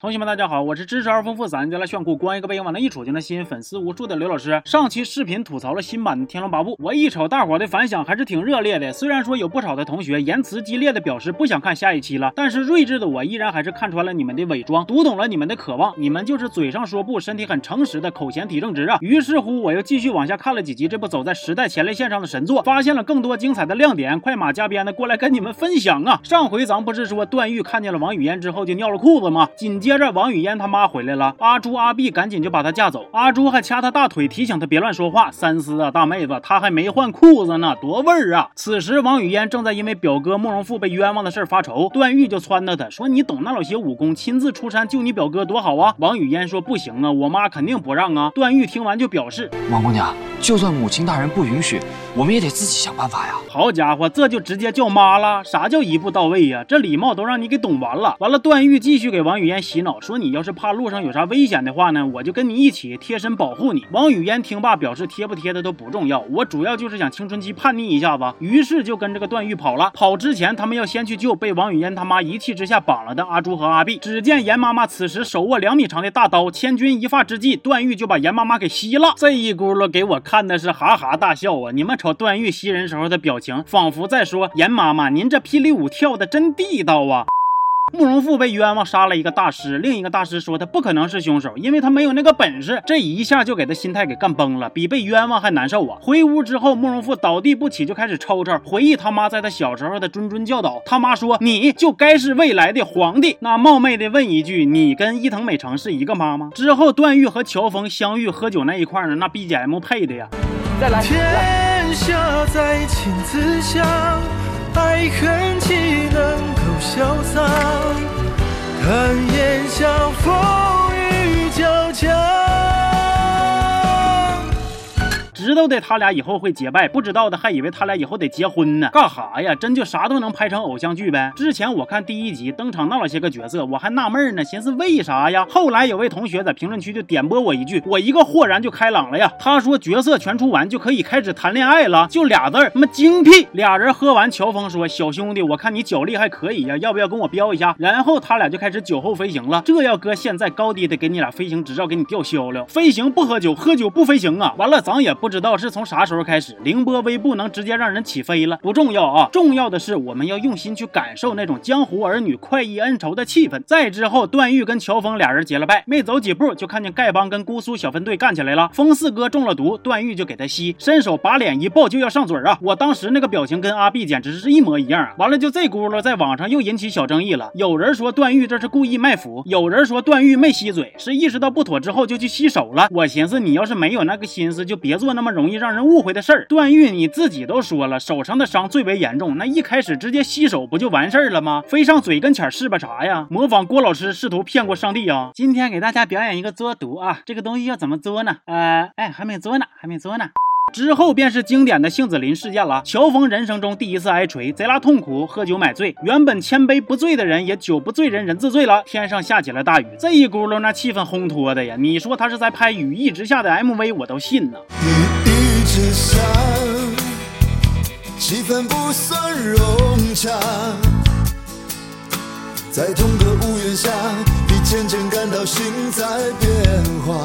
同学们，大家好，我是知识而丰富、咱家来炫酷、光一个背影往那一杵就能吸引粉丝无数的刘老师。上期视频吐槽了新版的《天龙八部》，我一瞅大伙的反响还是挺热烈的。虽然说有不少的同学言辞激烈的表示不想看下一期了，但是睿智的我依然还是看穿了你们的伪装，读懂了你们的渴望。你们就是嘴上说不，身体很诚实的口嫌体正直啊。于是乎，我又继续往下看了几集这部走在时代前列线上的神作，发现了更多精彩的亮点，快马加鞭的过来跟你们分享啊。上回咱不是说段誉看见了王语嫣之后就尿了裤子吗？紧接接着王语嫣他。妈回来了，阿朱阿碧赶紧就把她架走。阿朱还掐她大腿，提醒她别乱说话。三思啊，大妹子，她还没换裤子呢，多味儿啊！此时王语嫣正在因为表哥慕容复被冤枉的事发愁，段誉就撺掇她说：“你懂那老些武功，亲自出山救你表哥多好啊！”王语嫣说：“不行啊，我妈肯定不让啊。”段誉听完就表示：“王姑娘，就算母亲大人不允许，我们也得自己想办法呀。”好家伙，这就直接叫妈了？啥叫一步到位呀？这礼貌都让你给懂完了。完了，段誉继续给王语嫣洗脑，说：“你要是怕路上有啥危。”险的话呢，我就跟你一起贴身保护你。王语嫣听罢表示贴不贴的都不重要，我主要就是想青春期叛逆一下子，于是就跟这个段誉跑了。跑之前，他们要先去救被王语嫣他妈一气之下绑了的阿朱和阿碧。只见严妈妈此时手握两米长的大刀，千钧一发之际，段誉就把严妈妈给吸了。这一轱辘给我看的是哈哈大笑啊！你们瞅段誉袭人时候的表情，仿佛在说严妈妈，您这霹雳舞跳的真地道啊！慕容复被冤枉杀了一个大师，另一个大师说他不可能是凶手，因为他没有那个本事。这一下就给他心态给干崩了，比被冤枉还难受啊！回屋之后，慕容复倒地不起，就开始抽抽，回忆他妈在他小时候的谆谆教导。他妈说：“你就该是未来的皇帝。”那冒昧的问一句，你跟伊藤美诚是一个妈吗？之后段誉和乔峰相遇喝酒那一块呢，那 BGM 配的呀！再来，天下在情之下，爱恨岂能？潇洒，看烟霞风知道的他俩以后会结拜，不知道的还以为他俩以后得结婚呢。干哈呀？真就啥都能拍成偶像剧呗？之前我看第一集登场那么些个角色，我还纳闷呢，寻思为啥呀？后来有位同学在评论区就点拨我一句，我一个豁然就开朗了呀。他说角色全出完就可以开始谈恋爱了，就俩字儿，他妈精辟。俩人喝完，乔峰说：“小兄弟，我看你脚力还可以呀，要不要跟我飙一下？”然后他俩就开始酒后飞行了。这要搁现在，高低得给你俩飞行执照，给你吊销了。飞行不喝酒，喝酒不飞行啊！完了，咱也不知。知道是从啥时候开始，凌波微步能直接让人起飞了？不重要啊，重要的是我们要用心去感受那种江湖儿女快意恩仇的气氛。再之后，段誉跟乔峰俩人结了拜，没走几步就看见丐帮跟姑苏小分队干起来了。风四哥中了毒，段誉就给他吸，伸手把脸一抱就要上嘴啊！我当时那个表情跟阿碧简直是一模一样啊！完了就这轱辘在网上又引起小争议了，有人说段誉这是故意卖腐，有人说段誉没吸嘴，是意识到不妥之后就去吸手了。我寻思你要是没有那个心思，就别做那么。容易让人误会的事儿，段誉你自己都说了，手上的伤最为严重，那一开始直接洗手不就完事儿了吗？非上嘴跟前是吧啥呀？模仿郭老师试图骗过上帝啊！今天给大家表演一个作毒啊，这个东西要怎么作呢？呃，哎，还没作呢，还没作呢。之后便是经典的杏子林事件了。乔峰人生中第一次挨锤，贼拉痛苦，喝酒买醉。原本千杯不醉的人，也酒不醉人人自醉了。天上下起了大雨，这一轱辘那气氛烘托的呀！你说他是在拍《雨一直下》的 MV，我都信呢。雨一直下，气氛不算融洽，在同个屋檐下，你渐渐感到心在变化。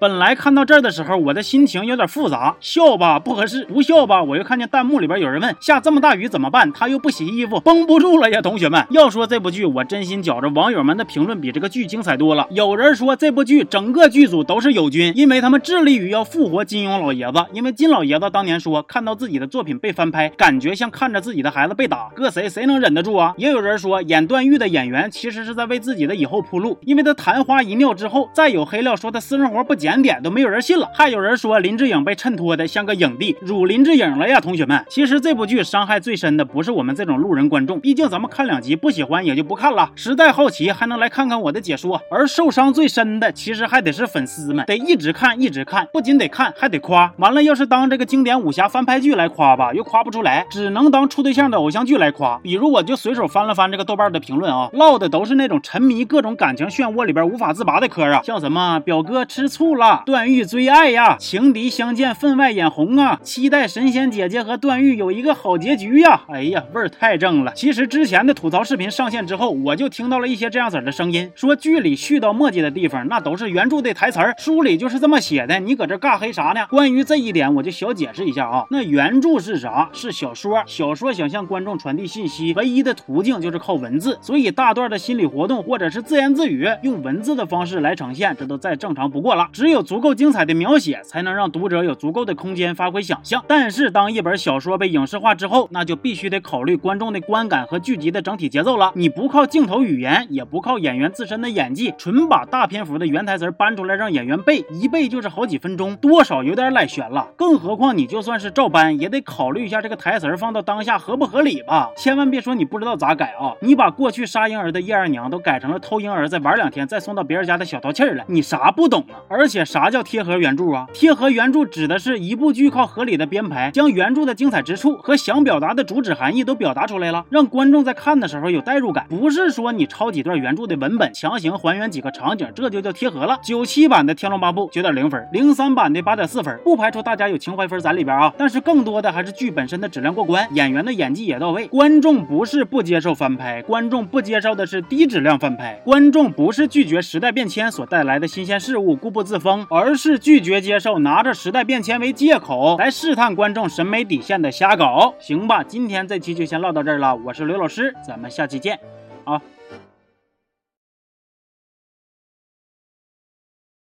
本来看到这儿的时候，我的心情有点复杂，笑吧不合适，不笑吧，我又看见弹幕里边有人问：下这么大雨怎么办？他又不洗衣服，绷不住了呀！同学们，要说这部剧，我真心觉着网友们的评论比这个剧精彩多了。有人说这部剧整个剧组都是友军，因为他们致力于要复活金庸老爷子。因为金老爷子当年说，看到自己的作品被翻拍，感觉像看着自己的孩子被打，搁谁谁能忍得住啊？也有人说，演段誉的演员其实是在为自己的以后铺路，因为他昙花一尿之后，再有黑料说他私生活不检。点点都没有人信了，还有人说林志颖被衬托的像个影帝，辱林志颖了呀！同学们，其实这部剧伤害最深的不是我们这种路人观众，毕竟咱们看两集不喜欢也就不看了，实在好奇还能来看看我的解说。而受伤最深的其实还得是粉丝们，得一直看一直看，不仅得看还得夸。完了，要是当这个经典武侠翻拍剧来夸吧，又夸不出来，只能当处对象的偶像剧来夸。比如我就随手翻了翻这个豆瓣的评论啊，唠的都是那种沉迷各种感情漩涡里边无法自拔的嗑啊，像什么表哥吃醋了。了，段誉最爱呀，情敌相见分外眼红啊，期待神仙姐姐和段誉有一个好结局呀！哎呀，味儿太正了。其实之前的吐槽视频上线之后，我就听到了一些这样子的声音，说剧里絮叨墨迹的地方，那都是原著的台词儿，书里就是这么写的，你搁这尬黑啥呢？关于这一点，我就小解释一下啊，那原著是啥？是小说，小说想向观众传递信息，唯一的途径就是靠文字，所以大段的心理活动或者是自言自语，用文字的方式来呈现，这都再正常不过了。只有足够精彩的描写，才能让读者有足够的空间发挥想象。但是，当一本小说被影视化之后，那就必须得考虑观众的观感和剧集的整体节奏了。你不靠镜头语言，也不靠演员自身的演技，纯把大篇幅的原台词搬出来让演员背，一背就是好几分钟，多少有点赖悬了。更何况你就算是照搬，也得考虑一下这个台词放到当下合不合理吧。千万别说你不知道咋改啊！你把过去杀婴儿的叶二娘都改成了偷婴儿再玩两天再送到别人家的小淘气儿了，你啥不懂啊？而且啥叫贴合原著啊？贴合原著指的是一部剧靠合理的编排，将原著的精彩之处和想表达的主旨含义都表达出来了，让观众在看的时候有代入感。不是说你抄几段原著的文本，强行还原几个场景，这就叫贴合了。九七版的《天龙八部》九点零分，零三版的八点四分，不排除大家有情怀分在里边啊，但是更多的还是剧本身的质量过关，演员的演技也到位。观众不是不接受翻拍，观众不接受的是低质量翻拍，观众不是拒绝时代变迁所带来的新鲜事物，固步自风，而是拒绝接受拿着时代变迁为借口来试探观众审美底线的瞎搞。行吧，今天这期就先唠到这儿了，我是刘老师，咱们下期见，啊。